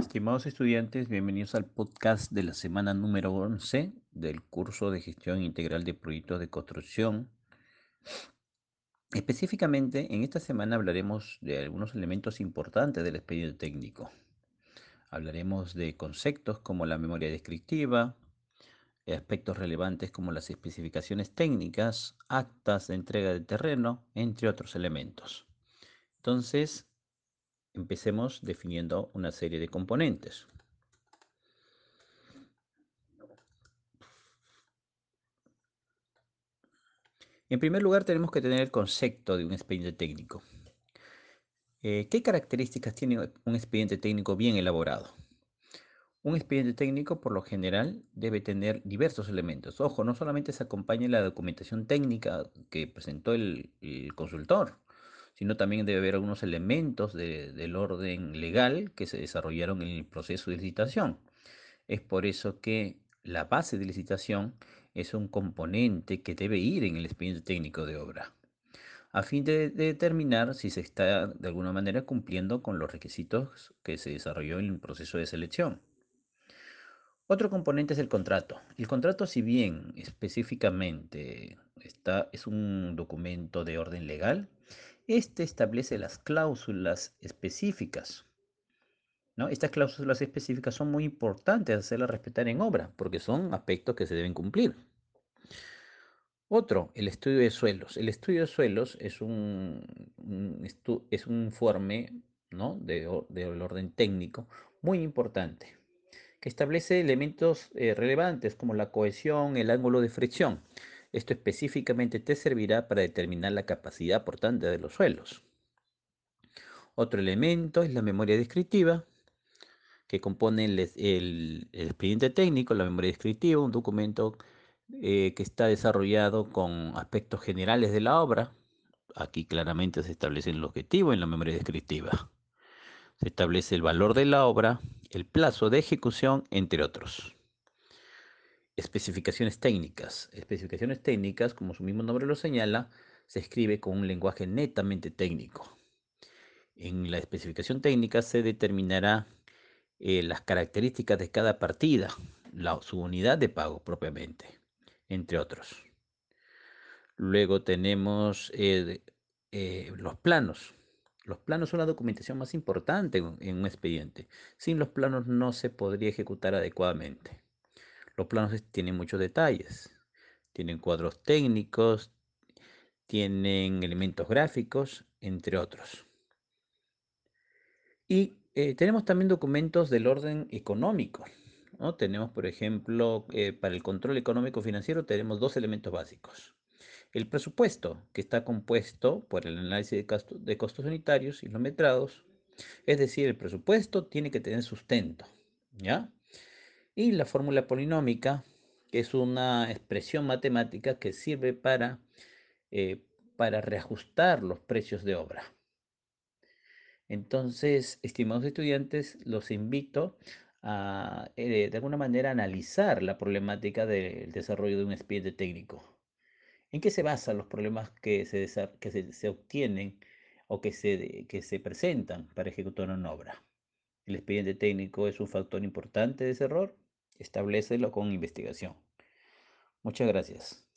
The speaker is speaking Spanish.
Estimados estudiantes, bienvenidos al podcast de la semana número 11 del curso de gestión integral de proyectos de construcción. Específicamente, en esta semana hablaremos de algunos elementos importantes del expediente técnico. Hablaremos de conceptos como la memoria descriptiva, aspectos relevantes como las especificaciones técnicas, actas de entrega de terreno, entre otros elementos. Entonces, empecemos definiendo una serie de componentes. En primer lugar, tenemos que tener el concepto de un expediente técnico. Eh, ¿Qué características tiene un expediente técnico bien elaborado? Un expediente técnico, por lo general, debe tener diversos elementos. Ojo, no solamente se acompaña la documentación técnica que presentó el consultor, sino también debe haber algunos elementos del orden legal que se desarrollaron en el proceso de licitación. Es por eso que la base de licitación es un componente que debe ir en el expediente técnico de obra, a fin de, determinar si se está de alguna manera cumpliendo con los requisitos que se desarrolló en el proceso de selección. Otro componente es el contrato. El contrato, si bien específicamente es un documento de orden legal, este establece las cláusulas específicas. ¿no? Estas cláusulas específicas son muy importantes hacerlas respetar en obra, porque son aspectos que se deben cumplir. Otro, el estudio de suelos. El estudio de suelos es un, es un informe ¿no? de, del orden técnico muy importante, que establece elementos eh, relevantes como la cohesión, el ángulo de fricción. Esto específicamente te servirá para determinar la capacidad portante de los suelos. Otro elemento es la memoria descriptiva, que compone el, expediente técnico, la memoria descriptiva, un documento eh, que está desarrollado con aspectos generales de la obra. Aquí claramente se establece el objetivo en la memoria descriptiva. Se establece el valor de la obra, el plazo de ejecución, entre otros. Especificaciones técnicas. Especificaciones técnicas, como su mismo nombre lo señala, se escribe con un lenguaje netamente técnico. En la especificación técnica se determinará eh, las características de cada partida, la, su unidad de pago propiamente, entre otros. Luego tenemos eh, eh, los planos. Los planos son la documentación más importante en un expediente. Sin los planos no se podría ejecutar adecuadamente. Los planos tienen muchos detalles. Tienen cuadros técnicos, tienen elementos gráficos, entre otros. Y eh, tenemos también documentos del orden económico. ¿no? Tenemos, por ejemplo, eh, para el control económico financiero tenemos dos elementos básicos. El presupuesto, que está compuesto por el análisis de, de costos unitarios y los metrados. Es decir, el presupuesto tiene que tener sustento. ¿Ya? Y la fórmula polinómica, que es una expresión matemática que sirve para, eh, para reajustar los precios de obra. Entonces, estimados estudiantes, los invito a, eh, de alguna manera, analizar la problemática del desarrollo de un expediente técnico. ¿En qué se basan los problemas que se, que se, obtienen o que se, que se presentan para ejecutar una obra? El expediente técnico es un factor importante de ese error establecelo con investigación. Muchas gracias.